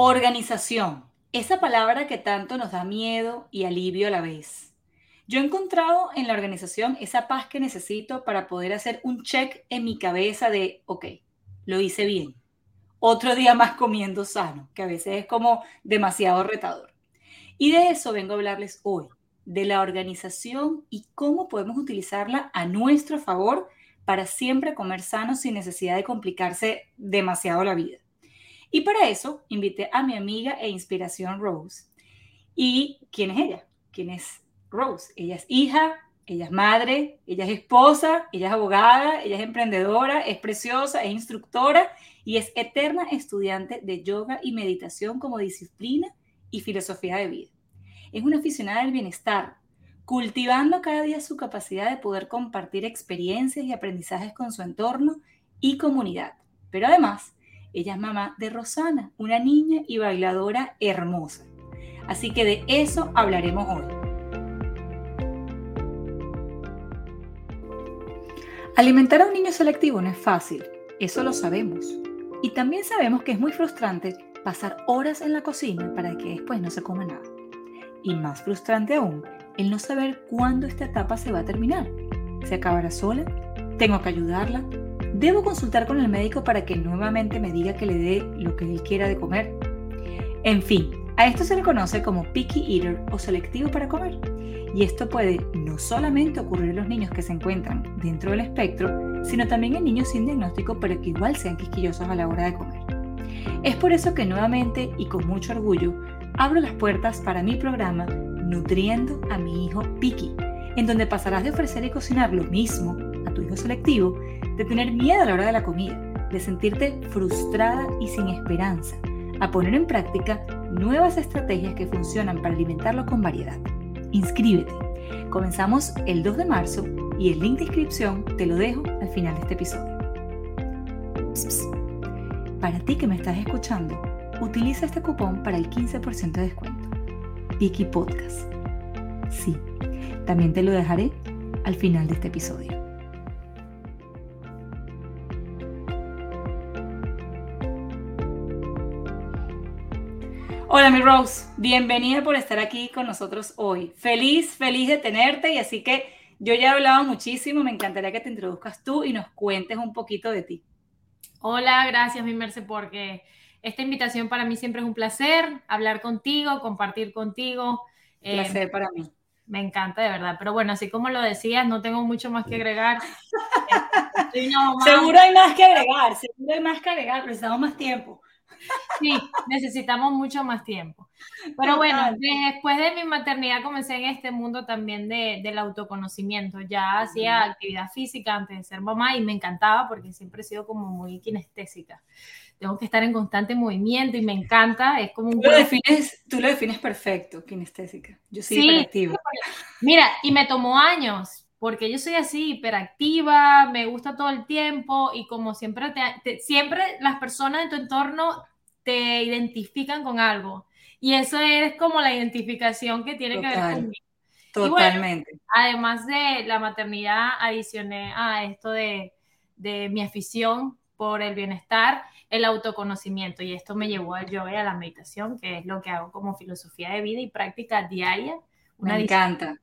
Organización, esa palabra que tanto nos da miedo y alivio a la vez. Yo he encontrado en la organización esa paz que necesito para poder hacer un check en mi cabeza de, ok, lo hice bien. Otro día más comiendo sano, que a veces es como demasiado retador. Y de eso vengo a hablarles hoy, de la organización y cómo podemos utilizarla a nuestro favor para siempre comer sano sin necesidad de complicarse demasiado la vida. Y para eso invité a mi amiga e inspiración Rose. ¿Y quién es ella? ¿Quién es Rose? Ella es hija, ella es madre, ella es esposa, ella es abogada, ella es emprendedora, es preciosa, es instructora y es eterna estudiante de yoga y meditación como disciplina y filosofía de vida. Es una aficionada del bienestar, cultivando cada día su capacidad de poder compartir experiencias y aprendizajes con su entorno y comunidad. Pero además, ella es mamá de Rosana, una niña y bailadora hermosa. Así que de eso hablaremos hoy. Alimentar a un niño selectivo no es fácil, eso lo sabemos. Y también sabemos que es muy frustrante pasar horas en la cocina para que después no se coma nada. Y más frustrante aún, el no saber cuándo esta etapa se va a terminar. ¿Se acabará sola? ¿Tengo que ayudarla? Debo consultar con el médico para que nuevamente me diga que le dé lo que él quiera de comer. En fin, a esto se le conoce como picky eater o selectivo para comer. Y esto puede no solamente ocurrir en los niños que se encuentran dentro del espectro, sino también en niños sin diagnóstico, pero que igual sean quisquillosos a la hora de comer. Es por eso que nuevamente y con mucho orgullo abro las puertas para mi programa Nutriendo a mi hijo Picky, en donde pasarás de ofrecer y cocinar lo mismo a tu hijo selectivo de tener miedo a la hora de la comida, de sentirte frustrada y sin esperanza, a poner en práctica nuevas estrategias que funcionan para alimentarlo con variedad. Inscríbete. Comenzamos el 2 de marzo y el link de inscripción te lo dejo al final de este episodio. Para ti que me estás escuchando, utiliza este cupón para el 15% de descuento. Piki Podcast. Sí, también te lo dejaré al final de este episodio. Hola mi Rose, bienvenida por estar aquí con nosotros hoy. Feliz, feliz de tenerte y así que yo ya he hablado muchísimo, me encantaría que te introduzcas tú y nos cuentes un poquito de ti. Hola, gracias mi Merce porque esta invitación para mí siempre es un placer hablar contigo, compartir contigo. Eh, placer para mí. Me encanta, de verdad. Pero bueno, así como lo decías, no tengo mucho más que agregar. seguro hay más que agregar, seguro hay más que agregar, necesitamos más tiempo. Sí, necesitamos mucho más tiempo. Pero bueno, después de mi maternidad comencé en este mundo también de, del autoconocimiento. Ya hacía actividad física antes de ser mamá y me encantaba porque siempre he sido como muy kinestésica. Tengo que estar en constante movimiento y me encanta. Es como un... Tú lo defines, tú lo defines perfecto, kinestésica. Yo soy sí, hiperactiva. Mira, y me tomó años porque yo soy así, hiperactiva, me gusta todo el tiempo y como siempre, siempre las personas de tu entorno te identifican con algo. Y eso es como la identificación que tiene que ver conmigo. Totalmente. además de la maternidad, adicioné a esto de, de, mi afición por el bienestar, el autoconocimiento. Y esto me llevó al yoga y a la meditación, que es lo que hago como filosofía de vida y práctica diaria. me encanta.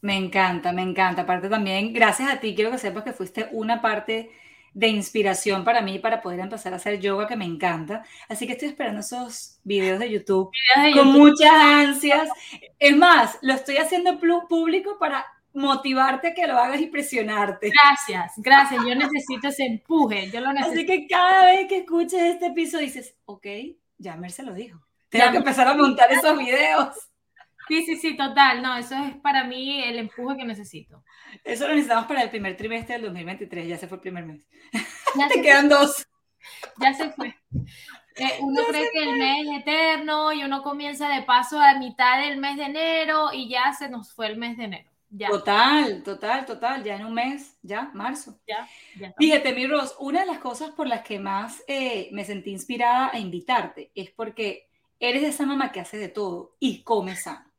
Me encanta, me encanta. Aparte también, gracias a ti, quiero que sepas que fuiste una parte de inspiración para mí para poder empezar a hacer yoga, que me encanta. Así que estoy esperando esos videos de YouTube con muchas ansias. Es más, lo estoy haciendo público para motivarte a que lo hagas y presionarte. Gracias, gracias. Yo necesito ese empuje. Yo lo necesito. Así que cada vez que escuches este episodio dices, ok, ya Merce lo dijo. Tengo que empezar a montar esos videos. Sí, sí, sí, total. No, eso es para mí el empuje que necesito. Eso lo necesitamos para el primer trimestre del 2023. Ya se fue el primer mes. Ya Te quedan dos. Ya se fue. Eh, uno cree que el mes es eterno y uno comienza de paso a mitad del mes de enero y ya se nos fue el mes de enero. Ya. Total, total, total. Ya en un mes, ya, marzo. Ya, ya Fíjate, mi Ros, una de las cosas por las que más eh, me sentí inspirada a invitarte es porque eres de esa mamá que hace de todo y come sano.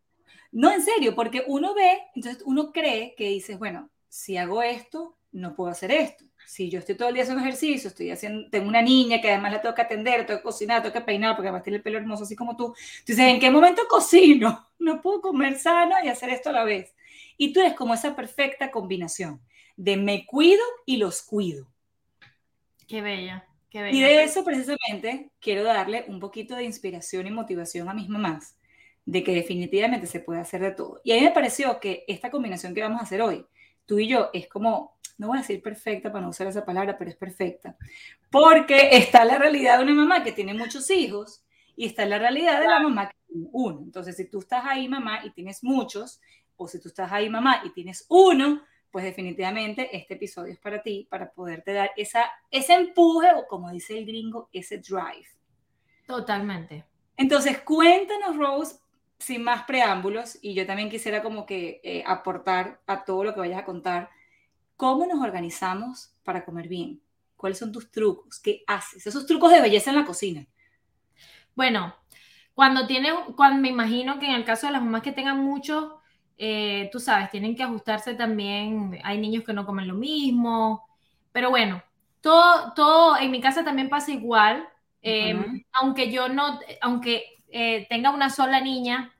No, en serio, porque uno ve, entonces uno cree que dices, bueno, si hago esto, no puedo hacer esto. si yo estoy todo el día haciendo ejercicio, estoy haciendo, tengo una niña que además la tengo que atender, tengo que cocinar, tengo que peinar, porque además tiene el pelo hermoso así como tú. Entonces, ¿en qué momento cocino? No puedo comer sano y hacer esto a la vez. Y tú eres como esa perfecta combinación de me cuido y los cuido. Qué bella, qué bella. Y de eso precisamente quiero darle un poquito de inspiración y motivación a mis mamás, de que definitivamente se puede hacer de todo. Y a mí me pareció que esta combinación que vamos a hacer hoy, tú y yo, es como no voy a decir perfecta para no usar esa palabra, pero es perfecta. Porque está la realidad de una mamá que tiene muchos hijos y está la realidad de la mamá que tiene uno. Entonces, si tú estás ahí, mamá, y tienes muchos, o si tú estás ahí, mamá, y tienes uno, pues definitivamente este episodio es para ti, para poderte dar esa, ese empuje o como dice el gringo, ese drive. Totalmente. Entonces, cuéntanos, Rose, sin más preámbulos, y yo también quisiera como que eh, aportar a todo lo que vayas a contar ¿Cómo nos organizamos para comer bien? ¿Cuáles son tus trucos? ¿Qué haces? Esos trucos de belleza en la cocina. Bueno, cuando tiene, cuando me imagino que en el caso de las mamás que tengan mucho, eh, tú sabes, tienen que ajustarse también. Hay niños que no comen lo mismo, pero bueno, todo, todo en mi casa también pasa igual. Em, aunque yo no, aunque eh, tenga una sola niña,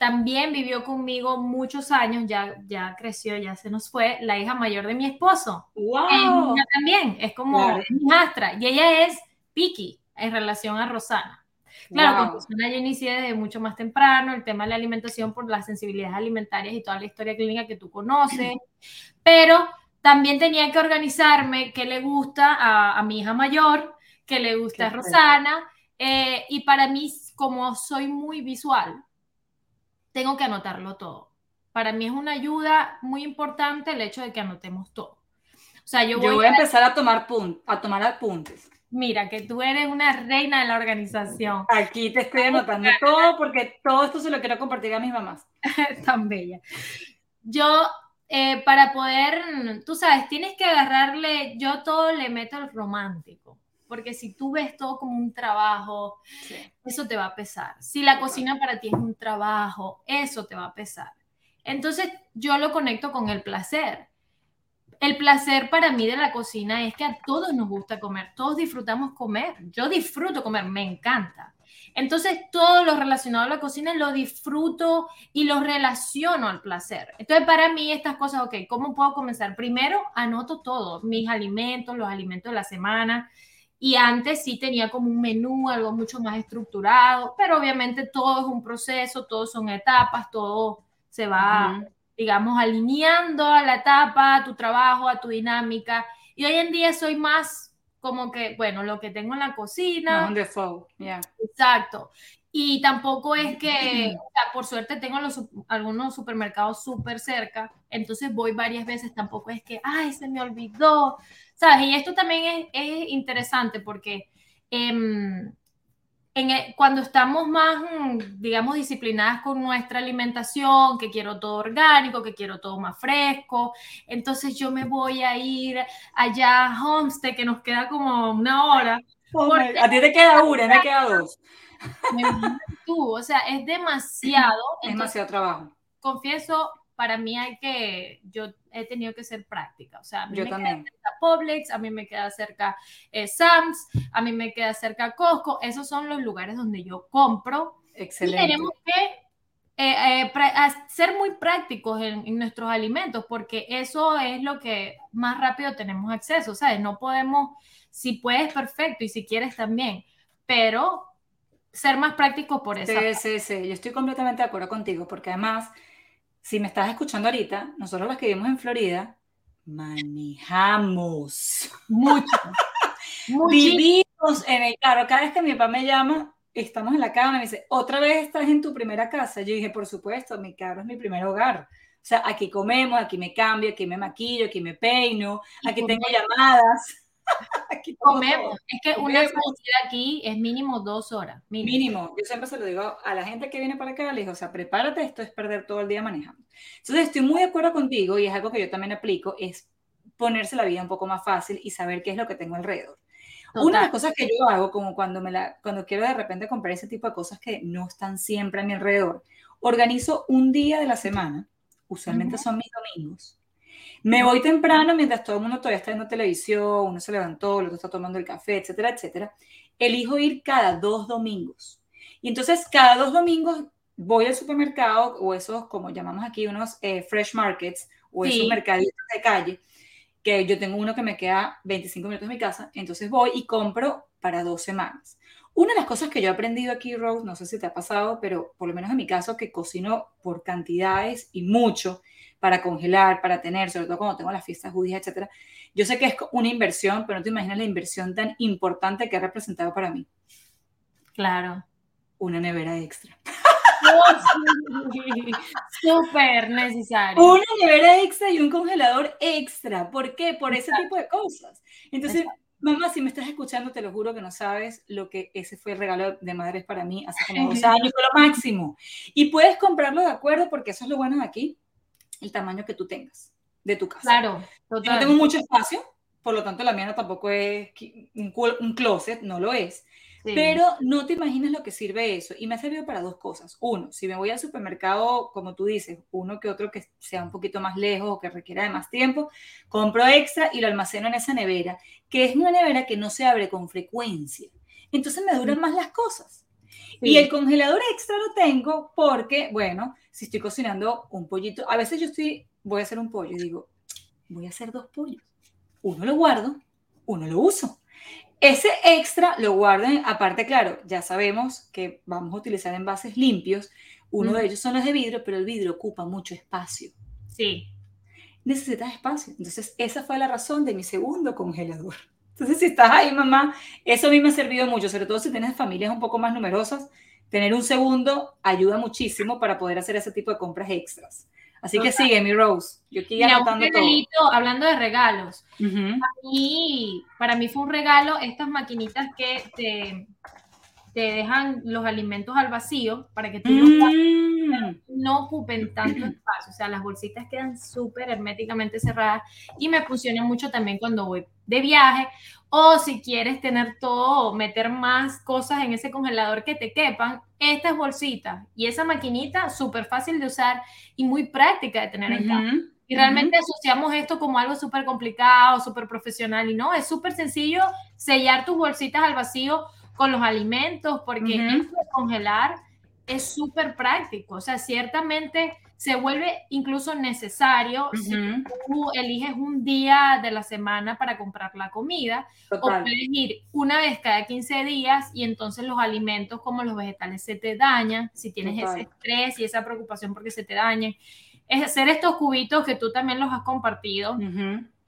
también vivió conmigo muchos años, ya, ya creció, ya se nos fue, la hija mayor de mi esposo. ¡Wow! Ella también, es como mi astra, y ella es Piki en relación a Rosana. Claro, con Rosana yo inicié desde mucho más temprano el tema de la alimentación por las sensibilidades alimentarias y toda la historia clínica que tú conoces, pero también tenía que organizarme qué le gusta a, mi hija mayor, qué le gusta a Rosana, eh, y para mí, como soy muy visual, tengo que anotarlo todo. Para mí es una ayuda muy importante el hecho de que anotemos todo. O sea, yo voy, a, empezar a tomar, a tomar apuntes. Mira, que tú eres una reina de la organización. Aquí te estoy anotando todo porque todo esto se lo quiero compartir a mis mamás. Tan bella. Yo, eh, para poder, tú sabes, tienes que agarrarle, yo todo le meto al romántico porque si tú ves todo como un trabajo, eso te va a pesar. Si la cocina para ti es un trabajo, eso te va a pesar. Entonces yo lo conecto con el placer. El placer para mí de la cocina es que a todos nos gusta comer, todos disfrutamos comer. Yo disfruto comer, me encanta. Entonces, todo lo relacionado a la cocina lo disfruto y lo relaciono al placer. Entonces, para mí, estas cosas, ok, ¿cómo puedo comenzar? Primero, anoto todo, mis alimentos, los alimentos de la semana, y antes sí tenía como un menú, algo mucho más estructurado, pero obviamente todo es un proceso, todo son etapas, todo se va, digamos, alineando a la etapa, a tu trabajo, a tu dinámica. Y hoy en día soy más como que, bueno, lo que tengo en la cocina. Exacto. Y tampoco es que, por suerte tengo algunos supermercados súper cerca, entonces voy varias veces, tampoco es que, ay, se me olvidó, ¿sabes? Y esto también es, interesante porque em, en cuando estamos más, digamos, disciplinadas con nuestra alimentación, que quiero todo orgánico, que quiero todo más fresco, entonces yo me voy a ir allá a Homestead, que nos queda como una hora. a ti te queda una, me queda dos. Tú, o sea, es demasiado. Es demasiado trabajo. Confieso, para mí hay que, yo he tenido que ser práctica, o sea, a mí yo me también. queda cerca Publix, a mí me queda cerca eh, Sam's, a mí me queda cerca Costco, esos son los lugares donde yo compro. Excelente. Y tenemos que eh, eh, ser muy prácticos en, en, nuestros alimentos, porque eso es lo que más rápido tenemos acceso, ¿sabes? No podemos, si puedes, perfecto, y si quieres también, pero ser más prácticos por eso. Sí, sí, sí, yo estoy completamente de acuerdo contigo, porque además si me estás escuchando ahorita, nosotros los que vivimos en Florida, manejamos mucho. Vivimos en el carro. Cada vez que mi papá me llama, estamos en la cama, me dice, ¿otra vez estás en tu primera casa? Yo dije, por supuesto, mi carro es mi primer hogar. O sea, aquí comemos, aquí me cambio, aquí me maquillo, aquí me peino, aquí tengo llamadas. Aquí comemos. Es que una salida aquí es mínimo dos horas. Mínimo. Yo siempre se lo digo a la gente que viene para acá, le digo, o sea, prepárate, esto es perder todo el día manejando. Entonces, estoy muy de acuerdo contigo y es algo que yo también aplico, es ponerse la vida un poco más fácil y saber qué es lo que tengo alrededor. Una de las cosas que yo hago, como cuando, me la, cuando quiero de repente comprar ese tipo de cosas que no están siempre a mi alrededor, organizo un día de la semana, usualmente son mis domingos, Me voy temprano mientras todo el mundo todavía está viendo televisión, uno se levantó, el otro está tomando el café, etcétera, etcétera. Elijo ir cada dos domingos. Y entonces cada dos domingos voy al supermercado o esos, como llamamos aquí, unos eh, fresh markets o esos mercaditos de calle, que yo tengo uno que me queda 25 minutos de mi casa, entonces voy y compro para dos semanas. Una de las cosas que yo he aprendido aquí, Rose, no sé si te ha pasado, pero por lo menos en mi caso, que cocino por cantidades y mucho para congelar, para tener, sobre todo cuando tengo las fiestas judías, etcétera. Yo sé que es una inversión, pero no te imaginas la inversión tan importante que ha representado para mí. Claro. Una nevera extra. Súper necesario. Una nevera extra y un congelador extra. ¿Por qué? Por ese tipo de cosas. Entonces, Mamá, si me estás escuchando, te lo juro que no sabes lo que ese fue el regalo de madres para mí hace como dos años, fue lo máximo. Y puedes comprarlo de acuerdo, porque eso es lo bueno de aquí, el tamaño que tú tengas de tu casa. Claro, Yo no tengo mucho espacio, por lo tanto la mía tampoco es un, un closet, no lo es. Pero no te imaginas lo que sirve eso. Y me ha servido para dos cosas. Uno, si me voy al supermercado, como tú dices, uno que otro que sea un poquito más lejos o que requiera de más tiempo, compro extra y lo almaceno en esa nevera, que es una nevera que no se abre con frecuencia. Entonces me duran más las cosas. Y el congelador extra lo tengo porque, bueno, si estoy cocinando un pollito, a veces yo estoy, voy a hacer un pollo y digo, voy a hacer dos pollos. Uno lo guardo, uno lo uso. Ese extra lo guarden, aparte, claro, ya sabemos que vamos a utilizar envases limpios. Uno de ellos son los de vidrio, pero el vidrio ocupa mucho espacio. Sí. Necesitas espacio. Entonces, esa fue la razón de mi segundo congelador. Entonces, si estás ahí, mamá, eso a mí me ha servido mucho, sobre todo si tienes familias un poco más numerosas. Tener un segundo ayuda muchísimo para poder hacer ese tipo de compras extras. Así que sigue, mi Rose. Yo aquí anotando todo. Hablando de regalos. para mí fue un regalo estas maquinitas que te, te dejan los alimentos al vacío para que tú mm. No ocupen tanto espacio. O sea, las bolsitas quedan súper herméticamente cerradas y me funcionan mucho también cuando voy de viaje o si quieres tener todo, meter más cosas en ese congelador que te quepan, estas bolsitas y esa maquinita súper fácil de usar y muy práctica de tener en casa. Y realmente asociamos esto como algo súper complicado, súper profesional y no, es súper sencillo sellar tus bolsitas al vacío con los alimentos porque congelar es súper práctico. O sea, ciertamente se vuelve incluso necesario si tú eliges un día de la semana para comprar la comida o puedes ir una vez cada 15 días y entonces los alimentos como los vegetales se te dañan, si tienes ese estrés y esa preocupación porque se te dañen. Es hacer estos cubitos que tú también los has compartido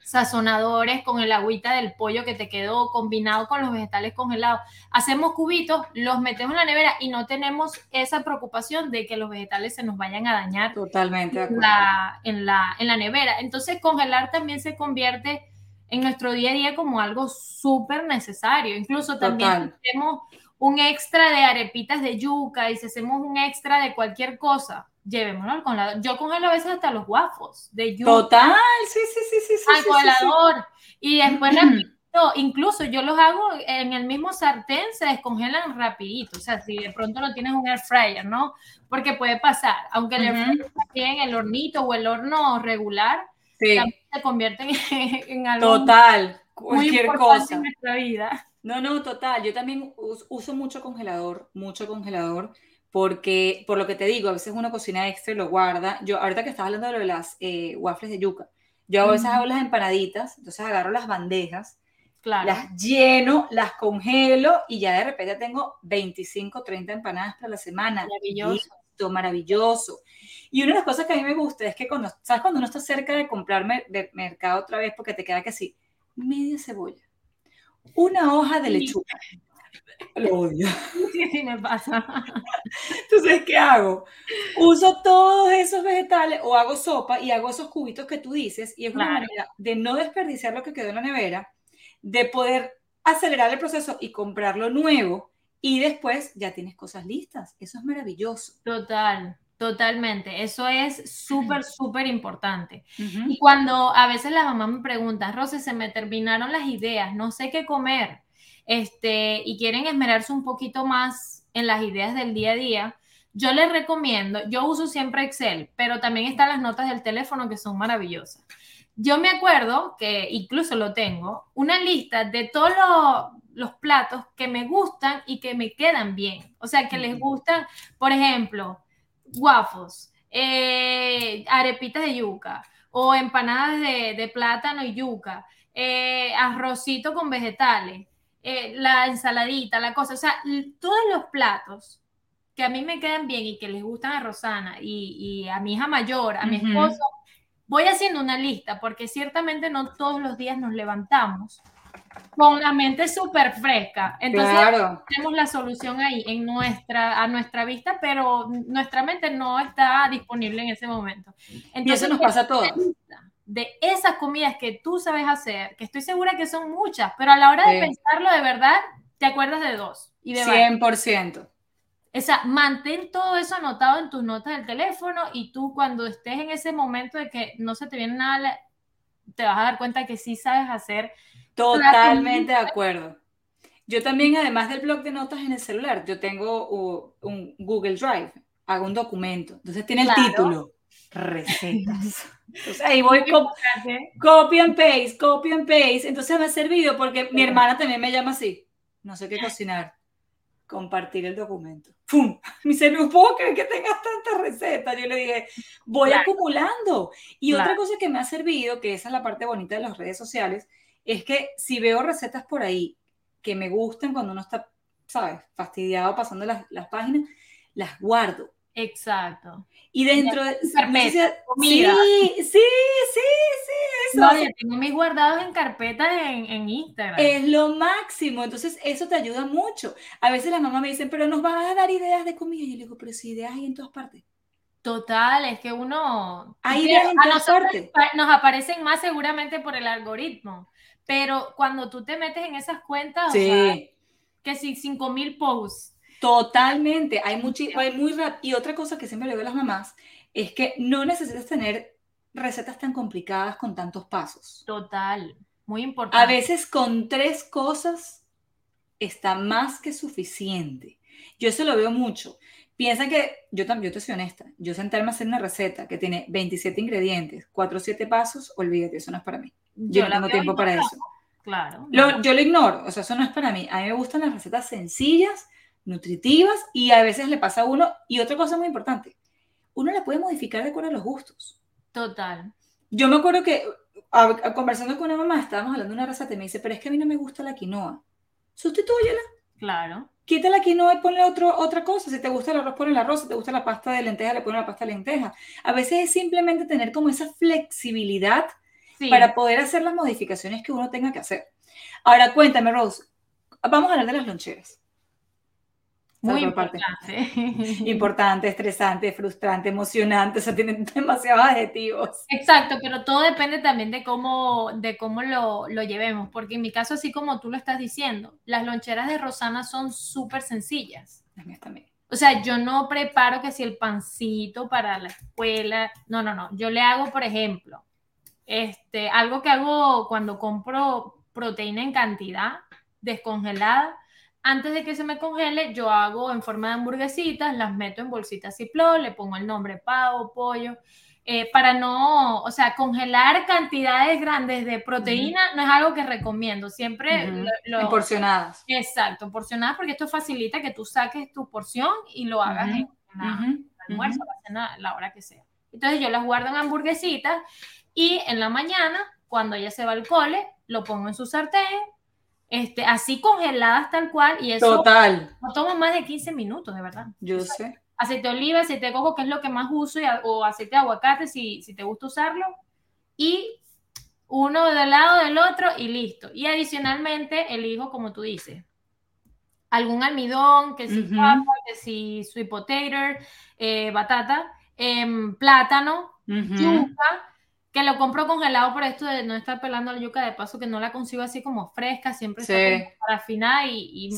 sazonadores con el agüita del pollo que te quedó combinado con los vegetales congelados. Hacemos cubitos, los metemos en la nevera y no tenemos esa preocupación de que los vegetales se nos vayan a dañar Totalmente en, la, en, la, en la nevera. Entonces congelar también se convierte en nuestro día a día como algo súper necesario. Incluso también tenemos un extra de arepitas de yuca y si hacemos un extra de cualquier cosa, llevémoslo al congelador. Yo congelo a veces hasta los waffles de yuca. Total, sí, sí, sí, sí. sí al congelador. Y después rapidito, incluso yo los hago en el mismo sartén, se descongelan rapidito. O sea, si de pronto no tienes un air fryer, ¿no? Porque puede pasar, aunque el air fryer en el hornito o el horno regular, también se convierten en, algo Total, cualquier muy cosa. en nuestra vida. No, no, total. Yo también uso mucho congelador, mucho congelador, porque, por lo que te digo, a veces uno cocina extra y lo guarda. Yo, ahorita que estás hablando de, lo de las eh, waffles de yuca, yo a veces hago las empanaditas, entonces agarro las bandejas, las lleno, las congelo y ya de repente tengo 25, 30 empanadas para la semana. Maravilloso. maravilloso. Y una de las cosas que a mí me gusta es que cuando, ¿sabes? Cuando uno está cerca de comprarme de mercado otra vez, porque te queda que sí, media cebolla una hoja de lechuga. Lo odio. Sí, sí, me pasa. Entonces, ¿qué hago? Uso todos esos vegetales o hago sopa y hago esos cubitos que tú dices y es una manera de no desperdiciar lo que quedó en la nevera, de poder acelerar el proceso y comprar lo nuevo y después ya tienes cosas listas. Eso es maravilloso. Total. Totalmente, eso es súper, súper importante. Y cuando a veces la mamá me pregunta, Rose, se me terminaron las ideas, no sé qué comer, este, y quieren esmerarse un poquito más en las ideas del día a día, yo les recomiendo, yo uso siempre Excel, pero también están las notas del teléfono que son maravillosas. yo me acuerdo que incluso lo tengo, una lista de todos los, los platos que me gustan y que me quedan bien. O sea, que les gustan, por ejemplo, waffles, eh, arepitas de yuca o empanadas de, plátano y yuca, eh, arrocito con vegetales, eh, la ensaladita, la cosa. O sea, todos los platos que a mí me quedan bien y que les gustan a Rosana y, a mi hija mayor, a mi esposo, voy haciendo una lista porque ciertamente no todos los días nos levantamos con la mente súper fresca. Entonces tenemos la solución ahí en nuestra, a nuestra vista, pero nuestra mente no está disponible en ese momento. Entonces, y eso nos pasa a todos. De esas comidas que tú sabes hacer, que estoy segura que son muchas, pero a la hora de pensarlo de verdad, te acuerdas de dos. Y de 100%. O sea, mantén todo eso anotado en tus notas del teléfono y tú cuando estés en ese momento de que no se te viene nada, te vas a dar cuenta que sí sabes hacer Totalmente de acuerdo. Yo también, además del blog de notas en el celular, yo tengo un Google Drive, hago un documento. Entonces tiene el título, recetas. Entonces ahí voy, copy and paste, copy and paste. Entonces me ha servido porque mi hermana también me llama así, no sé qué cocinar, compartir el documento. ¡Pum! Me dice, no puedo creer que tengas tantas recetas. Yo le dije, voy acumulando. Y otra cosa que me ha servido, que esa es la parte bonita de las redes sociales, es que si veo recetas por ahí que me gustan cuando uno está, ¿sabes? Fastidiado pasando las, las páginas, las guardo. Exacto. Y dentro de... comida. Sí, sí, sí, sí, eso. No, yo tengo mis guardados en carpetas en, en, Instagram. Es lo máximo, entonces eso te ayuda mucho. A veces las mamás me dicen, pero nos vas a dar ideas de comida. Y yo le digo, pero si ideas hay en todas partes. Total, es que uno... Hay ideas en todas partes. Nos aparecen más seguramente por el algoritmo. Pero cuando tú te metes en esas cuentas, que si 5000 posts. Totalmente, hay, mucho, hay muy rápido. Y otra cosa que siempre le digo a las mamás es que no necesitas tener recetas tan complicadas con tantos pasos. Total, muy importante. A veces con tres cosas está más que suficiente. Yo eso lo veo mucho. Piensa que yo también, yo te soy honesta, yo sentarme a hacer una receta que tiene 27 ingredientes, 4 o 7 pasos, olvídate, eso no es para mí. Yo, no tengo tiempo para eso. Claro. yo lo ignoro, o sea, eso no es para mí. A mí me gustan las recetas sencillas, nutritivas y a veces le pasa a uno. Y otra cosa muy importante, uno la puede modificar de acuerdo a los gustos. Total. Yo me acuerdo que conversando con una mamá, estábamos hablando de una receta y me dice, pero es que a mí no me gusta la quinoa. Sustitúyela. Claro. Quita la quinoa y ponle otro, otra cosa. Si te gusta el arroz, ponle el arroz. Si te gusta la pasta de lenteja, le ponle la pasta de lenteja. A veces es simplemente tener como esa flexibilidad para poder hacer las modificaciones que uno tenga que hacer. Ahora, cuéntame, Rose, vamos a hablar de las loncheras. Muy importante. importante, estresante, frustrante, emocionante, o sea, tienen demasiados adjetivos. Exacto, pero todo depende también de cómo, de cómo lo, lo llevemos, porque en mi caso, así como tú lo estás diciendo, las loncheras de Rosana son súper sencillas. también. O sea, yo no preparo que si el pancito para la escuela, no, no, no, yo le hago, por ejemplo, este, algo que hago cuando compro proteína en cantidad descongelada, antes de que se me congele, yo hago en forma de hamburguesitas, las meto en bolsitas Ziploc, le pongo el nombre pavo, pollo, eh, para no, o sea, congelar cantidades grandes de proteína no es algo que recomiendo, siempre lo, porcionadas. Exacto, porcionadas porque esto facilita que tú saques tu porción y lo hagas en almuerzo, la la hora que sea. Entonces yo las guardo en hamburguesitas y en la mañana, cuando ella se va al cole, lo pongo en su sartén, este, así congeladas tal cual, y eso Total. no toma más de 15 minutos, de verdad. Yo sé. Aceite de oliva, aceite de coco, que es lo que más uso, o aceite de aguacate, si, si te gusta usarlo, y uno del lado del otro y listo. Y adicionalmente elijo, como tú dices, algún almidón, que si papa, que si sweet potato, eh, batata, em, plátano, yuca, que lo compro congelado por esto de no estar pelando la yuca, de paso que no la consigo así como fresca, siempre está para afinar y,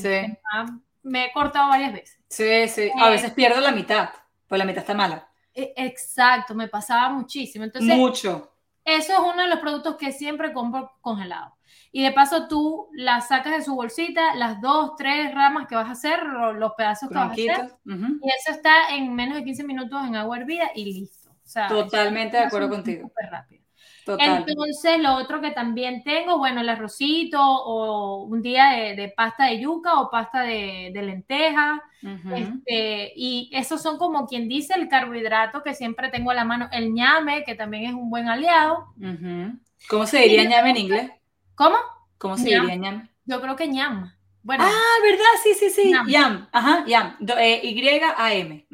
me, he cortado varias veces. Sí, sí, a veces eh, pierdo la mitad, pues la mitad está mala. E, exacto, me pasaba muchísimo. Entonces, Mucho. Eso es uno de los productos que siempre compro congelado. Y de paso tú las sacas de su bolsita, las dos, tres ramas que vas a hacer, los pedazos que vas a hacer, y eso está en menos de 15 minutos en agua hervida y listo. Totalmente de acuerdo contigo. rápido. Entonces, lo otro que también tengo, bueno, el arrocito o un día de, pasta de yuca o pasta de, lenteja. este, y esos son como quien dice el carbohidrato que siempre tengo a la mano. El ñame, que también es un buen aliado. ¿Cómo se diría ñame en inglés? ¿Cómo? ¿Cómo se diría ñame? Yo creo que ñam. Bueno, ah, ¿verdad? Sí, sí, sí. Yam. Ajá, yam. Eh, Y-A-M.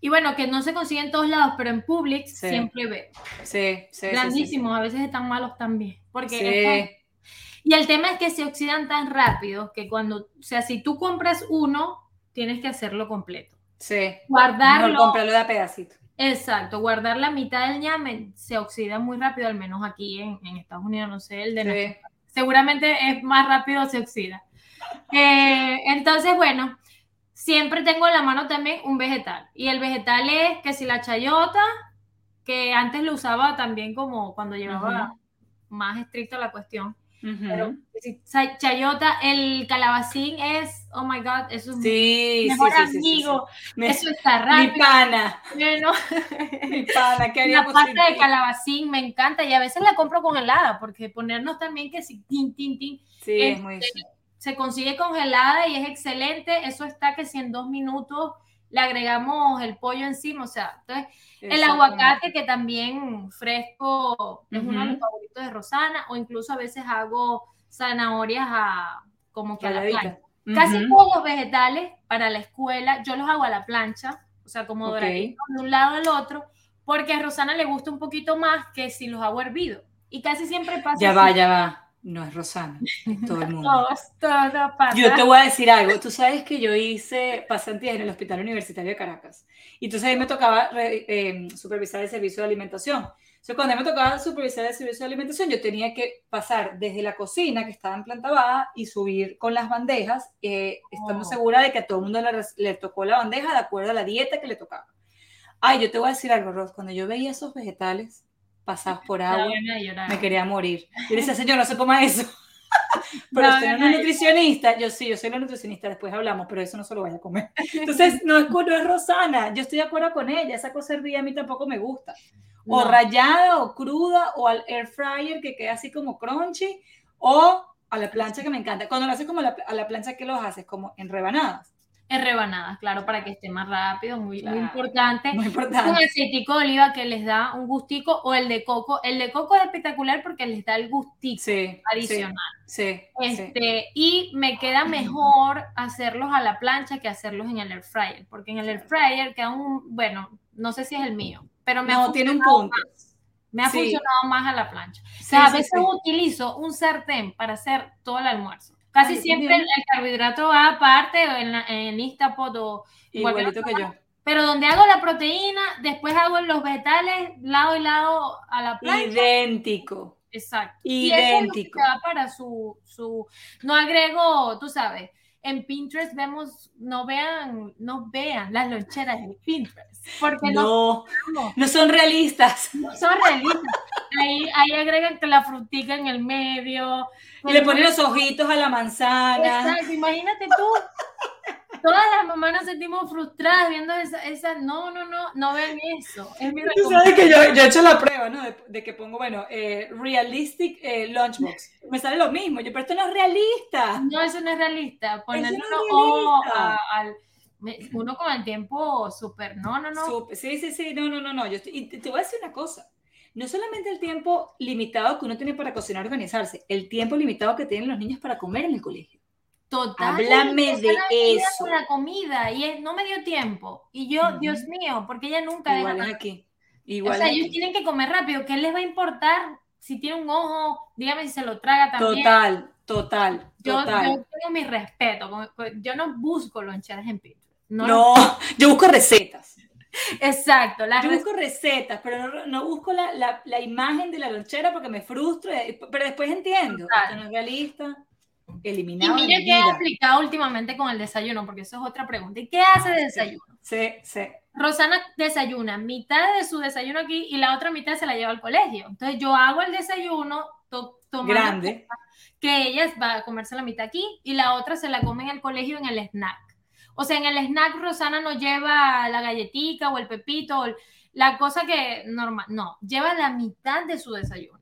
Y bueno, que no se consigue en todos lados, pero en Publix siempre veo. Sí, sí. Grandísimos, a veces están malos también. Porque Y el tema es que se oxidan tan rápido que cuando, o sea, si tú compras uno, tienes que hacerlo completo. Sí. Guardarlo. Comprarlo de a pedacito. Exacto, guardar la mitad del ñame se oxida muy rápido, al menos aquí en, Estados Unidos, no sé, el de Seguramente es más rápido, se oxida. Eh, entonces, bueno, siempre tengo en la mano también un vegetal. Y el vegetal es que si la chayota, que antes lo usaba también como cuando llevaba más estricta la cuestión. Pero si chayota, el calabacín es, oh my god, es un mejor amigo. eso está rápido. Mi pana. Bueno, mi pana, ¿qué La pasta de calabacín me encanta y a veces la compro con helada porque ponernos también que si tin, tin, tin. Sí, es muy se consigue congelada y es excelente. Eso está que si en dos minutos le agregamos el pollo encima, o sea, entonces el aguacate que también fresco es uno de los favoritos de Rosana, o incluso a veces hago zanahorias a, como que a la plancha. Casi todos los vegetales para la escuela yo los hago a la plancha, o sea, como de un lado al otro, porque a Rosana le gusta un poquito más que si los hago hervidos. Y casi siempre pasa. Ya va, ya va no es Rosana, todo el mundo. todo pasa. Yo te voy a decir algo. Tú sabes que yo hice pasantías en el Hospital Universitario de Caracas. Y entonces ahí me tocaba eh, supervisar el servicio de alimentación. Entonces, cuando me tocaba supervisar el servicio de alimentación, yo tenía que pasar desde la cocina, que estaba en planta baja, y subir con las bandejas, eh, estando oh. segura de que a todo el mundo le, le, tocó la bandeja de acuerdo a la dieta que le tocaba. Ay, yo te voy a decir algo, Ros. Cuando yo veía esos vegetales, pasadas por agua, me quería morir. Yo le decía, señor, no se coma eso. pero usted no, es nutricionista. Yo sí, yo soy la nutricionista, después hablamos, pero eso no se lo vaya a comer. Entonces, no es, no es Rosana, yo estoy de acuerdo con ella, esa cosa hervida a mí tampoco me gusta. O rayada, o cruda, o al air fryer que queda así como crunchy, o a la plancha que me encanta. Cuando lo haces como a la plancha, ¿qué lo haces? Como en rebanadas en rebanadas, claro, para que esté más rápido, muy, muy importante. Muy importante. Un aceitico de oliva que les da un gustico, o el de coco. El de coco es espectacular porque les da el gustico adicional. Sí, este, Y me queda mejor hacerlos a la plancha que hacerlos en el air fryer, porque en el air fryer queda un, bueno, no sé si es el mío, pero me no, tiene un punto. Me ha funcionado más a la plancha. O sea, a veces utilizo un sartén para hacer todo el almuerzo Casi siempre el, carbohidrato va aparte en, en Instapot o igualito que yo. Pero donde hago la proteína, después hago los vegetales lado y lado a la plancha. Idéntico. Exacto. Idéntico. Y eso para su, su, no agrego, tú sabes, en Pinterest vemos, no vean, no vean las loncheras en Pinterest. Porque no, no, son realistas. No son realistas. Ahí, ahí agregan que la frutica en el medio. Y le ponen los ojitos a la manzana. Exacto, imagínate tú. Todas las mamás nos sentimos frustradas viendo esa, esa no, no, no, no ven eso. Es mi Tú sabes que yo, yo, he hecho la prueba, ¿no? De, que pongo, bueno, eh, realistic eh, lunchbox. Me sale lo mismo, yo, pero esto no es realista. No, eso no es realista. Ponerle no al uno con el tiempo súper, no, no, no. sí, sí, sí, no, no, no, no. Yo y te voy a decir una cosa. No solamente el tiempo limitado que uno tiene para cocinar y organizarse, el tiempo limitado que tienen los niños para comer en el colegio. Total. Háblame de eso. Con la comida y no me dio tiempo. Y yo, Dios mío, porque ella nunca Igual es aquí. Igual o sea, ellos tienen que comer rápido. ¿Qué les va a importar si tiene un ojo? Dígame si se lo traga también. Total, total. Yo, yo tengo mi respeto. Yo no busco loncheras en Pinterest. No, yo busco recetas. Exacto. yo busco recetas, pero no, busco la, la, la, imagen de la lonchera porque me frustro, pero después entiendo. Esto no es realista. Eliminado. Y mira qué he aplicado últimamente con el desayuno, porque eso es otra pregunta. ¿Y qué hace de desayuno? Sí, sí. Rosana desayuna mitad de su desayuno aquí y la otra mitad se la lleva al colegio. Entonces yo hago el desayuno to grande que ella va a comerse la mitad aquí y la otra se la come en el colegio en el snack. O sea, en el snack Rosana no lleva la galletita o el pepito, o la cosa que normal, no, lleva la mitad de su desayuno.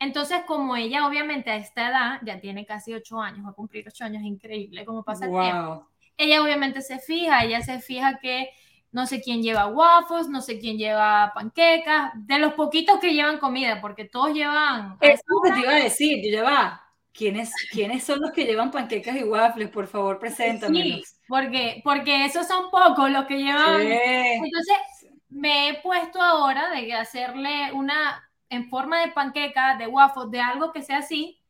Entonces, como ella obviamente a esta edad ya tiene casi ocho años, va a cumplir ocho años, increíble cómo pasa el tiempo. Ella obviamente se fija, ella se fija que no sé quién lleva waffles, no sé quién lleva panquecas, de los poquitos que llevan comida, porque todos llevan... Es lo que te iba a decir, yo lleva, ¿quiénes, ¿quiénes son los que llevan panquecas y waffles? Por favor, preséntamelos. Sí, porque, porque esos son pocos los que llevan. Entonces, me he puesto ahora de hacerle una en forma de panqueca, de waffles, de algo que sea así.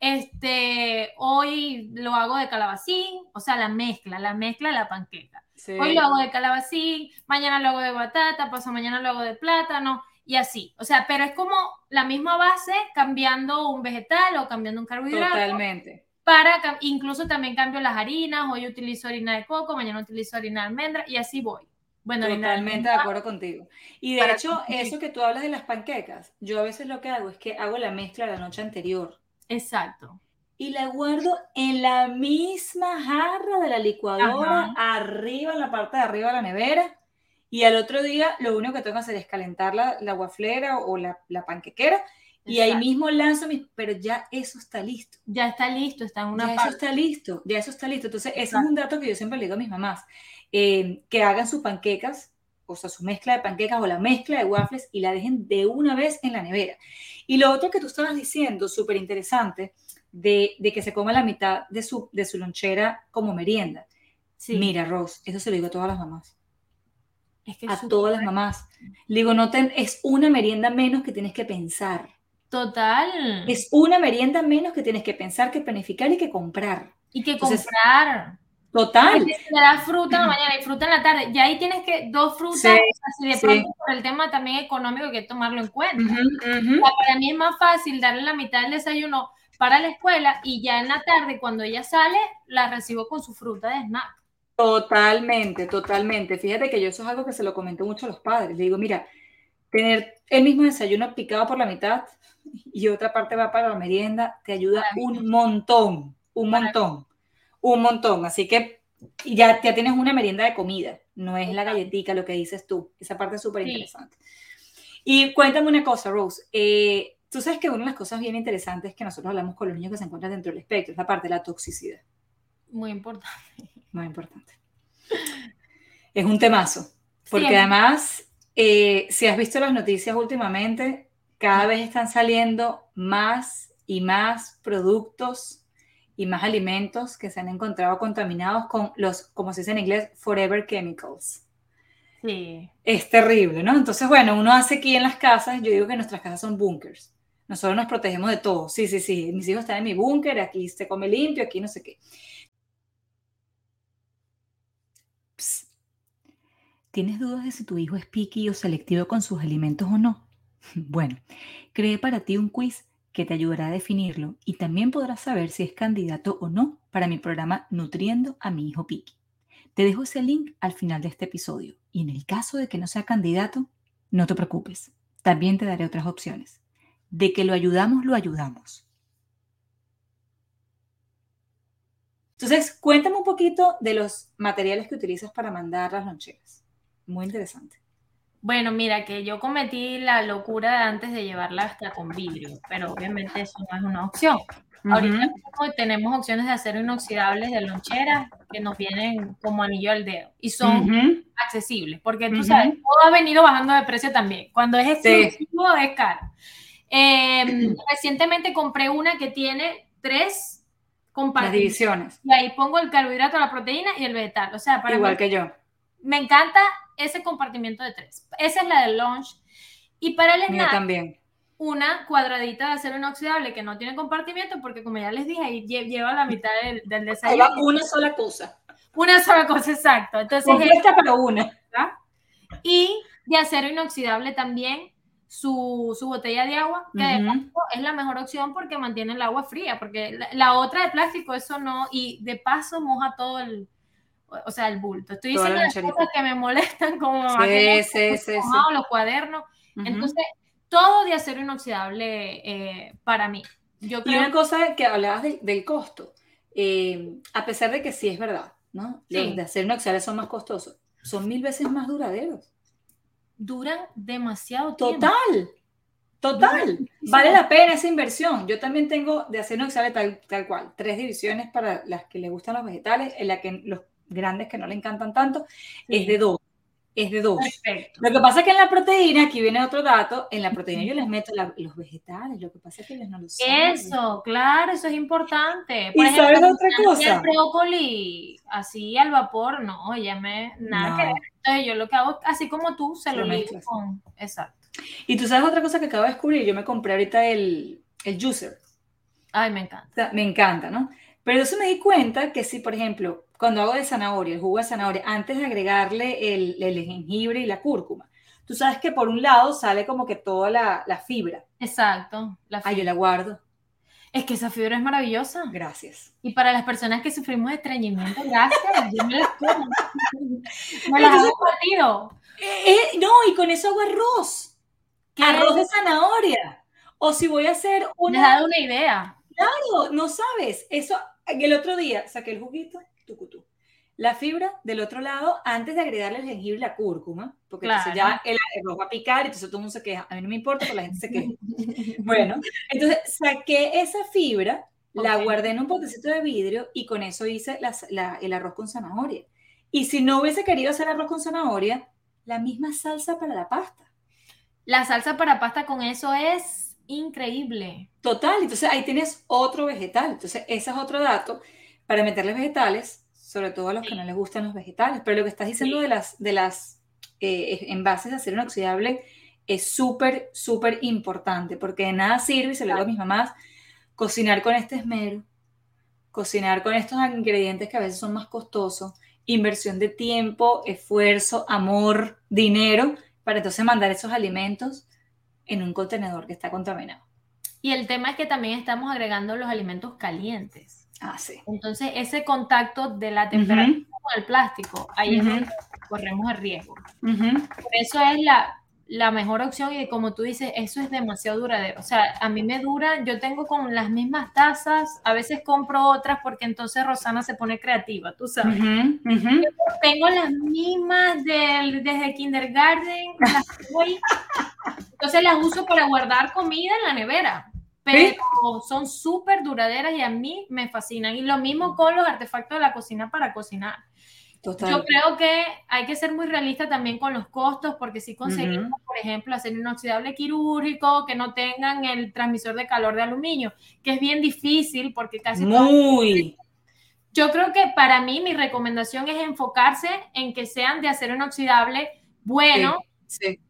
Este, hoy lo hago de calabacín, o sea, la mezcla, la mezcla de la panqueca. Hoy lo hago de calabacín, mañana lo hago de batata, paso mañana lo hago de plátano y así. O sea, pero es como la misma base cambiando un vegetal o cambiando un carbohidrato. Totalmente. Para, incluso también cambio las harinas, hoy utilizo harina de coco, mañana utilizo harina de almendra y así voy. Bueno, Totalmente de acuerdo contigo. Y de hecho, eso que tú hablas de las panquecas, yo a veces lo que hago es que hago la mezcla la noche anterior. Exacto. Y la guardo en la misma jarra de la licuadora, arriba, en la parte de arriba de la nevera. Y al otro día lo único que tengo que hacer es calentar la, la guaflera o la, la panquequera y ahí mismo lanzo mis, pero ya eso está listo. Ya está listo, está en una Ya eso está listo, ya eso está listo. Entonces, ese es un dato que yo siempre le digo a mis mamás, eh, que hagan sus panquecas, o sea, su mezcla de panquecas o la mezcla de waffles y la dejen de una vez en la nevera. Y lo otro que tú estabas diciendo, súper interesante, de, de, que se coma la mitad de su, de su lonchera como merienda. Mira, Rose, eso se lo digo a todas las mamás. Es que a todas las mamás. Le digo, no es una merienda menos que tienes que pensar. Total. Es una merienda menos que tienes que pensar, que planificar y que comprar. Y que comprar. Total. te da fruta en la mañana y fruta en la tarde. Y ahí tienes que dos frutas, así de pronto por el tema también económico que tomarlo en cuenta. para mí es más fácil darle la mitad del desayuno para la escuela y ya en la tarde cuando ella sale la recibo con su fruta de snack. Totalmente, totalmente. Fíjate que yo eso es algo que se lo comento mucho a los padres. Le digo, mira, tener el mismo desayuno picado por la mitad y otra parte va para la merienda, te ayuda un montón, un montón, un montón. Así que ya, ya tienes una merienda de comida, no es la galletita lo que dices tú. Esa parte es súper interesante. Y cuéntame una cosa, Rose. Eh, tú sabes que una de las cosas bien interesantes que nosotros hablamos con los niños que se encuentran dentro del espectro es la parte de la toxicidad. Muy importante. Muy importante. Es un temazo, porque además, eh, si has visto las noticias últimamente, cada vez están saliendo más y más productos y más alimentos que se han encontrado contaminados con los, como se dice en inglés, forever chemicals. Sí. Es terrible, ¿no? Entonces, bueno, uno hace aquí en las casas, yo digo que nuestras casas son bunkers. Nosotros nos protegemos de todo. Sí, sí, sí. Mis hijos están en mi búnker, aquí se come limpio, aquí no sé qué. ¿Tienes dudas de si tu hijo es picky o selectivo con sus alimentos o no? Bueno, creé para ti un quiz que te ayudará a definirlo y también podrás saber si es candidato o no para mi programa Nutriendo a mi hijo Piki. Te dejo ese link al final de este episodio y en el caso de que no sea candidato, no te preocupes, también te daré otras opciones. De que lo ayudamos, lo ayudamos. Entonces, cuéntame un poquito de los materiales que utilizas para mandar las loncheras. Muy interesante. Bueno, mira, que yo cometí la locura antes de llevarla hasta con vidrio, pero obviamente eso no es una opción. Ahorita tenemos opciones de acero inoxidables de loncheras que nos vienen como anillo al dedo y son accesibles, porque tú sabes, todo ha venido bajando de precio también. Cuando es exclusivo es caro. Em, recientemente compré una que tiene tres compartimentos. Y ahí pongo el carbohidrato, la proteína y el vegetal. O sea, para Igual que yo. Me encanta ese compartimiento de tres. Esa es la del launch. Y para el snack, también. una cuadradita de acero inoxidable que no tiene compartimiento, porque como ya les dije, ahí lleva la mitad del, del desayuno. una sola cosa. Una sola cosa, exacto. Entonces, Completa, pero una. Y de acero inoxidable también su, su, botella de agua, que es la mejor opción porque mantiene el agua fría, porque la, otra de plástico, eso no, y de paso moja todo el, o sea, el bulto. Estoy diciendo las cosas que me molestan como sí, sí, sí, los cuadernos. Entonces, todo de acero inoxidable eh, para mí. Yo creo... Y una cosa que hablabas del costo, eh, a pesar de que sí es verdad, ¿no? Los de acero inoxidable son más costosos, son mil veces más duraderos. Duran demasiado tiempo. Total, Total, vale la pena esa inversión. Yo también tengo de acero inoxidable tal, tal cual, tres divisiones para las que le gustan los vegetales, en la que los grandes que no le encantan tanto, es de dos es de dos. Lo que pasa es que en la proteína, aquí viene otro dato, en la proteína yo les meto los vegetales, lo que pasa es que ellos no lo saben. Eso, claro, eso es importante. Por ¿Y ejemplo, sabes otra cosa? El brócoli así al vapor, no, ya me, nada que ver. Entonces yo lo que hago, así como tú, se lo, lo con, exacto. Y tú sabes otra cosa que acabo de descubrir, yo me compré ahorita el, el juicer. Ay, me encanta. me encanta, ¿no? Pero eso me di cuenta que si, por ejemplo, cuando hago de zanahoria, el jugo de zanahoria, antes de agregarle el, jengibre y la cúrcuma, tú sabes que por un lado sale como que toda la, fibra. Exacto. La Ah, yo la guardo. Es que esa fibra es maravillosa. Gracias. Y para las personas que sufrimos de estreñimiento, gracias. yo me las como. me las hago partido. Eh, eh, no, y con eso hago arroz. Arroz de zanahoria. O si voy a hacer una... Me has dado una idea. Claro, no sabes. Eso el otro día saqué el juguito, tucutú. La fibra del otro lado, antes de agregarle el jengibre y la cúrcuma, porque entonces ya el arroz va a picar y entonces todo el mundo se queja. A mí no me importa, pero la gente se queja. bueno, entonces saqué esa fibra, la guardé en un potecito de vidrio y con eso hice el arroz con zanahoria. Y si no hubiese querido hacer arroz con zanahoria, la misma salsa para la pasta. La salsa para pasta con eso es increíble. Total, entonces ahí tienes otro vegetal. Entonces, ese es otro dato para meterles vegetales, sobre todo a los que no les gustan los vegetales. Pero lo que estás diciendo de las, de las eh, envases de acero inoxidable es súper, súper importante, porque de nada sirve, y se lo digo a mis mamás, cocinar con este esmero, cocinar con estos ingredientes que a veces son más costosos, inversión de tiempo, esfuerzo, amor, dinero, para entonces mandar esos alimentos en un contenedor que está contaminado. Y el tema es que también estamos agregando los alimentos calientes. Ah, sí. Entonces, ese contacto de la temperatura con el plástico, ahí es donde corremos el riesgo. Por eso es la, la mejor opción y como tú dices, eso es demasiado duradero. O sea, a mí me dura, yo tengo con las mismas tazas, a veces compro otras porque entonces Rosana se pone creativa, tú sabes. tengo las mismas desde kindergarten, entonces las uso para guardar comida en la nevera. Pero son súper duraderas y a mí me fascinan. Y lo mismo con los artefactos de la cocina para cocinar. Yo creo que hay que ser muy realista también con los costos, porque si conseguimos, por ejemplo, hacer un inoxidable quirúrgico que no tengan el transmisor de calor de aluminio, que es bien difícil porque casi... Muy. Yo creo que para mí mi recomendación es enfocarse en que sean de acero inoxidable bueno. sí.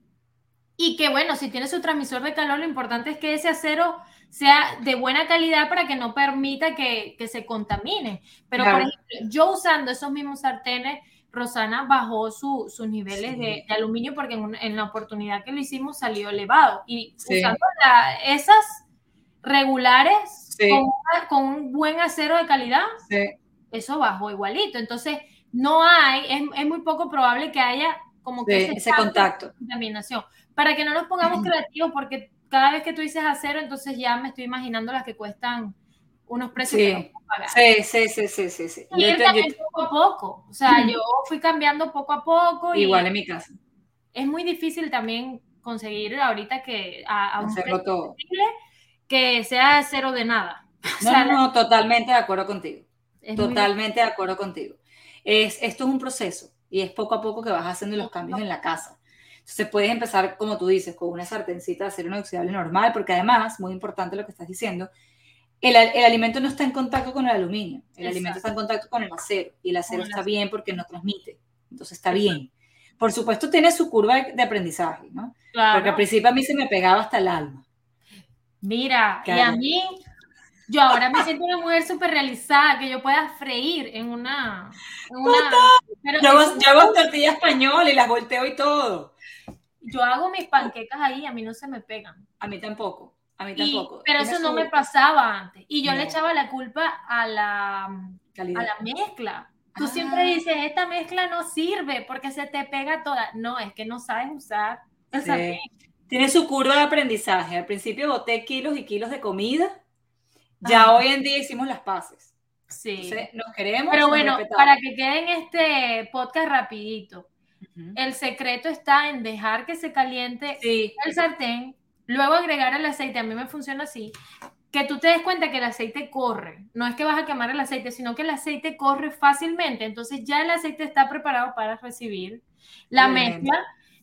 Y que bueno, si tiene su transmisor de calor, lo importante es que ese acero sea de buena calidad para que no permita que, se contamine. Pero, por ejemplo, yo usando esos mismos sartenes, Rosana bajó sus niveles de, aluminio porque en, la oportunidad que lo hicimos salió elevado. Y usando esas regulares con, un buen acero de calidad, eso bajó igualito. Entonces, no hay, es, muy poco probable que haya como que ese, contacto. Contaminación. Para que no nos pongamos creativos, porque cada vez que tú dices acero, entonces ya me estoy imaginando las que cuestan unos precios sí. que no pagar. Sí, sí, sí, sí, sí. sí. Y yo también poco a poco. O sea, yo fui cambiando poco a poco. Igual en mi casa. Es muy difícil también conseguir ahorita que a, un precio todo. que sea cero de nada. no, no, totalmente de acuerdo contigo. Totalmente de acuerdo contigo. Es, esto es un proceso y es poco a poco que vas haciendo los cambios en la casa. Entonces puedes empezar, como tú dices, con una sartencita de acero inoxidable normal, porque además, muy importante lo que estás diciendo, el, el alimento no está en contacto con el aluminio, el alimento está en contacto con el acero y el acero está bien porque no transmite, entonces está bien. Por supuesto tiene su curva de, aprendizaje, ¿no? Porque al principio a mí se me pegaba hasta el alma. Mira, y a mí, yo ahora me siento una mujer súper realizada, que yo pueda freír en una... En una yo, hago, yo hago tortilla española y las volteo y todo yo hago mis panquecas ahí, a mí no se me pegan. A mí tampoco, a mí tampoco. pero eso no me pasaba antes. Y yo le echaba la culpa a la, a la mezcla. Tú siempre ah. dices, esta mezcla no sirve porque se te pega toda. No, es que no sabes usar esa Tiene su curva de aprendizaje. Al principio boté kilos y kilos de comida. Ya hoy en día hicimos las paces. Sí. nos queremos. Pero bueno, para que quede en este podcast rapidito. El secreto está en dejar que se caliente el sartén Luego agregar el aceite, a mí me funciona así, que tú te des cuenta que el aceite corre. No es que vas a quemar el aceite, sino que el aceite corre fácilmente. Entonces ya el aceite está preparado para recibir la mezcla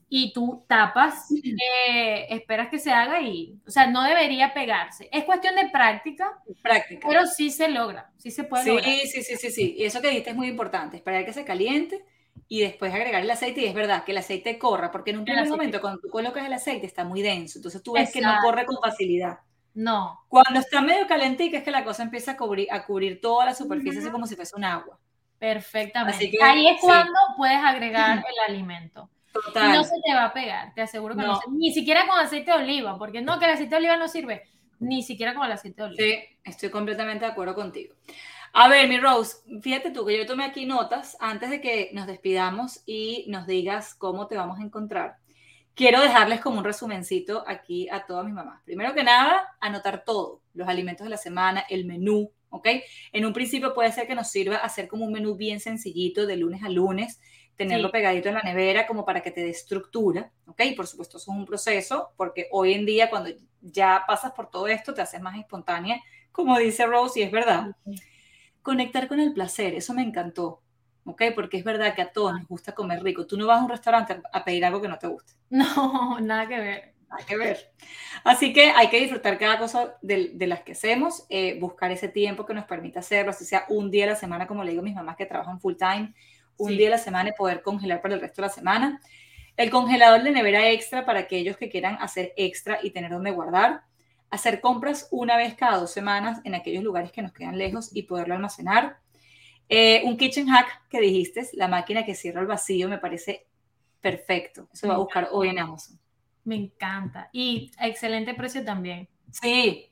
y tú tapas, eh, esperas que se haga y, o sea, no debería pegarse. Es cuestión de práctica, práctica. pero sí se logra, sí se puede sí, lograr. Sí, sí, sí, sí. Y eso que dijiste es muy importante, esperar que se caliente y después agregar el aceite y es verdad que el aceite corra, porque en un primer momento cuando tú colocas el aceite está muy denso, entonces tú ves que no corre con facilidad. No. Cuando está medio calentica es que la cosa empieza a cubrir, a cubrir toda la superficie, así como si fuese un agua. Perfectamente. Ahí es cuando puedes agregar el alimento. Total. Y no se te va a pegar, te aseguro que no. ni siquiera con aceite de oliva, porque no, que el aceite de oliva no sirve, ni siquiera con el aceite de oliva. Sí, estoy completamente de acuerdo contigo. A ver, mi Rose, fíjate tú que yo tomé aquí notas antes de que nos despidamos y nos digas cómo te vamos a encontrar quiero dejarles como un resumencito aquí a todas mis mamás. Primero que nada, anotar todo, los alimentos de la semana, el menú, ¿ok? En un principio puede ser que nos sirva hacer como un menú bien sencillito de lunes a lunes, tenerlo pegadito en la nevera como para que te dé estructura, ¿ok? Por supuesto, eso es un proceso, porque hoy en día cuando ya pasas por todo esto, te haces más espontánea, como dice Rose, y es verdad. Conectar con el placer, eso me encantó. ¿ok? Porque es verdad que a todos nos gusta comer rico. Tú no vas a un restaurante a pedir algo que no te guste. No, nada que ver. Nada que ver. Así que hay que disfrutar cada cosa de, las que hacemos, eh, buscar ese tiempo que nos permita hacerlo, así sea un día a la semana, como le digo a mis mamás que trabajan full time, un día a la semana y poder congelar para el resto de la semana. El congelador de nevera extra para aquellos que quieran hacer extra y tener donde guardar. Hacer compras una vez cada dos semanas en aquellos lugares que nos quedan lejos y poderlo almacenar eh, un kitchen hack que dijiste, la máquina que cierra el vacío, me parece perfecto. Eso va a buscar hoy en Amazon. Me encanta. Y excelente precio también. Sí.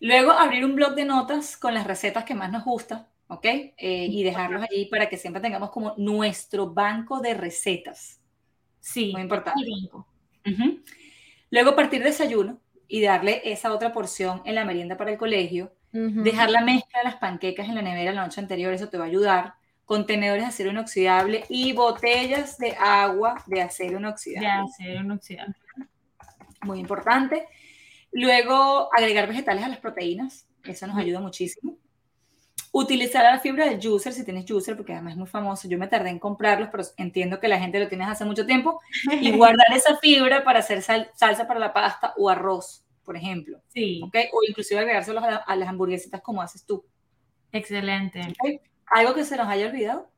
Luego abrir un blog de notas con las recetas que más nos gustan, ¿ok? Eh, y dejarlos allí para que siempre tengamos como nuestro banco de recetas. Sí. Muy importante. Luego partir desayuno y darle esa otra porción en la merienda para el colegio Dejar la mezcla de las panquecas en la nevera la noche anterior, eso te va a ayudar. Contenedores de acero inoxidable y botellas de agua de acero inoxidable. De acero inoxidable. Muy importante. Luego, agregar vegetales a las proteínas. Eso nos ayuda muchísimo. Utilizar la fibra del juicer, si tienes juicer, porque además es muy famoso. Yo me tardé en comprarlos, pero entiendo que la gente lo tiene hace mucho tiempo. Y guardar esa fibra para hacer salsa para la pasta o arroz por ejemplo. Sí. ¿okay? O inclusive agregárselos a, las hamburguesitas como haces tú. Excelente. ¿Algo que se nos haya olvidado?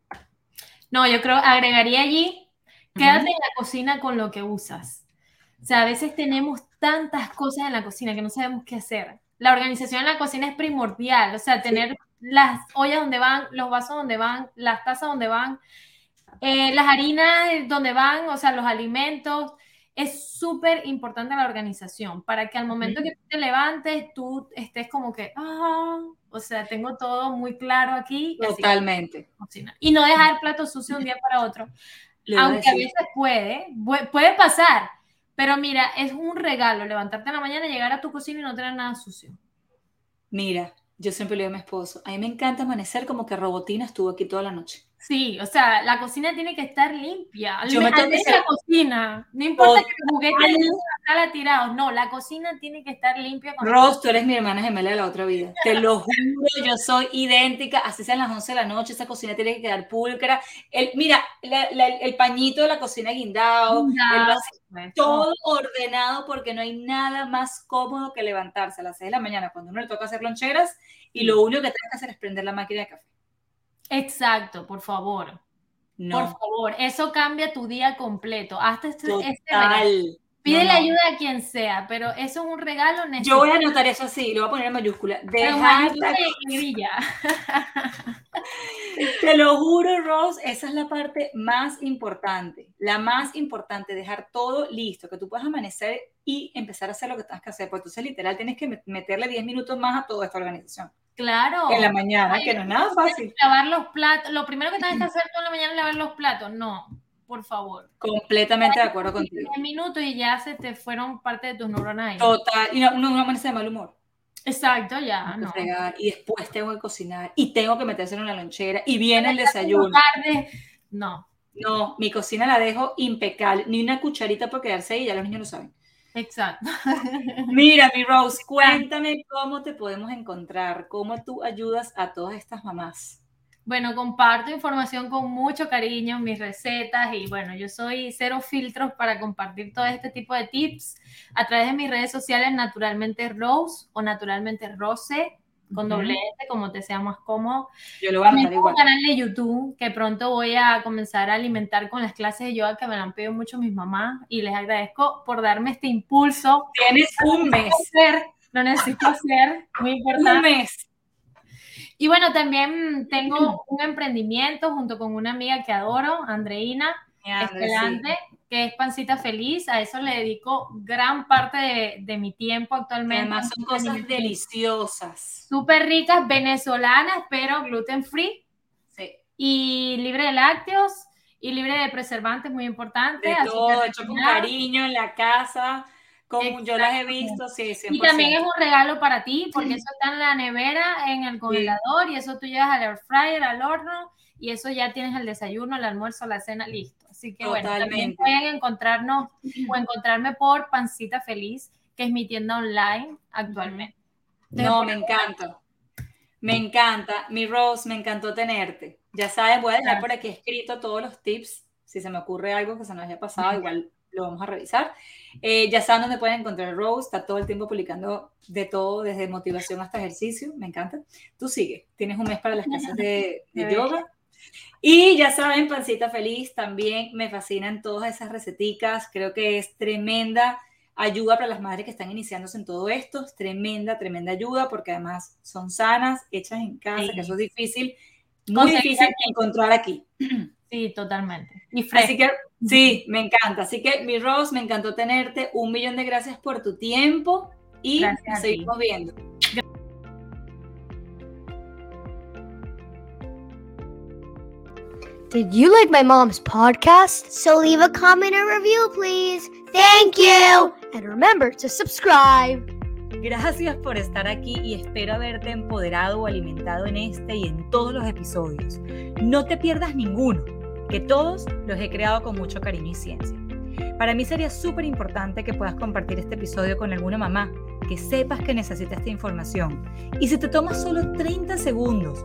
No, yo creo, agregaría allí, quédate en la cocina con lo que usas. O sea, a veces tenemos tantas cosas en la cocina que no sabemos qué hacer. La organización en la cocina es primordial, o sea, tener las ollas donde van, los vasos donde van, las tazas donde van, eh, las harinas donde van, o sea, los alimentos, es súper importante la organización para que al momento que te levantes tú estés como que, ah, o sea, tengo todo muy claro aquí. Totalmente. y no dejar el plato sucio un día para otro. Aunque a, veces puede, puede pasar, pero mira, es un regalo levantarte en la mañana, llegar a tu cocina y no tener nada sucio. Mira, yo siempre le digo a mi esposo, a mí me encanta amanecer como que Robotina estuvo aquí toda la noche. Sí, o sea, la cocina tiene que estar limpia. Yo me tengo que la cocina. No importa que los juguetes estén tirados. No, la cocina tiene que estar limpia. Con Ross, tú eres mi hermana gemela de la otra vida. Te lo juro, yo soy idéntica. Así sean las 11 de la noche, esa cocina tiene que quedar pulcra. El, mira, el pañito de la cocina guindado, todo ordenado porque no hay nada más cómodo que levantarse a las 6 de la mañana cuando uno le toca hacer loncheras y lo único que tienes que hacer es prender la máquina de café. Exacto, por favor. No. Por favor, eso cambia tu día completo. Hasta este, este Pídele ayuda a quien sea, pero eso es un regalo necesario. Yo voy a anotar eso así, lo voy a poner en mayúscula. Dejar Te lo juro, Rose, esa es la parte más importante. La más importante, dejar todo listo, que tú puedas amanecer y empezar a hacer lo que tienes que hacer. Porque entonces, literal, tienes que meterle 10 minutos más a toda esta organización. Claro. En la mañana, que no es nada fácil. Lavar los platos. Lo primero que tienes que hacer tú en la mañana es lavar los platos. No, por favor. Completamente de acuerdo contigo. 10 minutos y ya se te fueron parte de tus neuronas. Total. Y no, no amanece de mal humor. Exacto, ya. No. y después tengo que cocinar y tengo que meterse en la lonchera y viene el desayuno. Tarde. No. No, mi cocina la dejo impecable. Ni una cucharita por quedarse ahí, ya los niños lo saben. Exacto. Mira, mi Rose, cuéntame cómo te podemos encontrar, cómo tú ayudas a todas estas mamás. Bueno, comparto información con mucho cariño, mis recetas y bueno, yo soy cero filtros para compartir todo este tipo de tips a través de mis redes sociales, naturalmente Rose o naturalmente Rose, con doble S, como te sea más cómodo. Yo lo voy a También tengo igual. un canal de YouTube que pronto voy a comenzar a alimentar con las clases de yoga que me lo han pedido mucho mis mamás y les agradezco por darme este impulso. Tienes un mes, lo necesito hacer, muy un importante. mes. Y bueno, también tengo un emprendimiento junto con una amiga que adoro, Andreina Sí. Escalante, que es Pancita Feliz. A eso le dedico gran parte de, de mi tiempo actualmente. Además son cosas deliciosas. Súper ricas, venezolanas, pero gluten free Sí. y libre de lácteos y libre de preservantes, muy importante. De todo, hecho con cariño en la casa, como yo las he visto, sí, 100%. Y también es un regalo para ti, porque eso está en la nevera, en el congelador, y eso tú llevas al air fryer, al horno, y eso ya tienes el desayuno, el almuerzo, la cena listo. Así que bueno, también Totalmente. pueden encontrarnos o encontrarme por Pancita Feliz, que es mi tienda online actualmente. No, me encanta. Me encanta. Mi Rose, me encantó tenerte. Ya sabes, voy a dejar por aquí escrito todos los tips. Si se me ocurre algo que se nos haya pasado, igual lo vamos a revisar. Eh, ya saben dónde pueden encontrar Rose. Está todo el tiempo publicando de todo, desde motivación hasta ejercicio. Me encanta. Tú sigue. Tienes un mes para las clases de, de yoga. Y ya saben, Pancita Feliz, también me fascinan todas esas receticas. Creo que es tremenda ayuda para las madres que están iniciándose en todo esto. Es tremenda, tremenda ayuda porque además son sanas, hechas en casa, Sí. que eso es difícil, muy Conseguir difícil encontrar aquí. Sí, totalmente. Y. Así que sí, me encanta. Así que mi Rose, me encantó tenerte. Un millón de gracias por tu tiempo y Gracias nos seguimos viendo. Did you like my mom's podcast? So leave a comment or review, please. Thank you. And remember to subscribe. Gracias por estar aquí y espero haberte empoderado o alimentado en este y en todos los episodios. No te pierdas ninguno, que todos los he creado con mucho cariño y ciencia. Para mí sería súper importante que puedas compartir este episodio con alguna mamá, que sepas que necesita esta información. Y si te tomas solo 30 segundos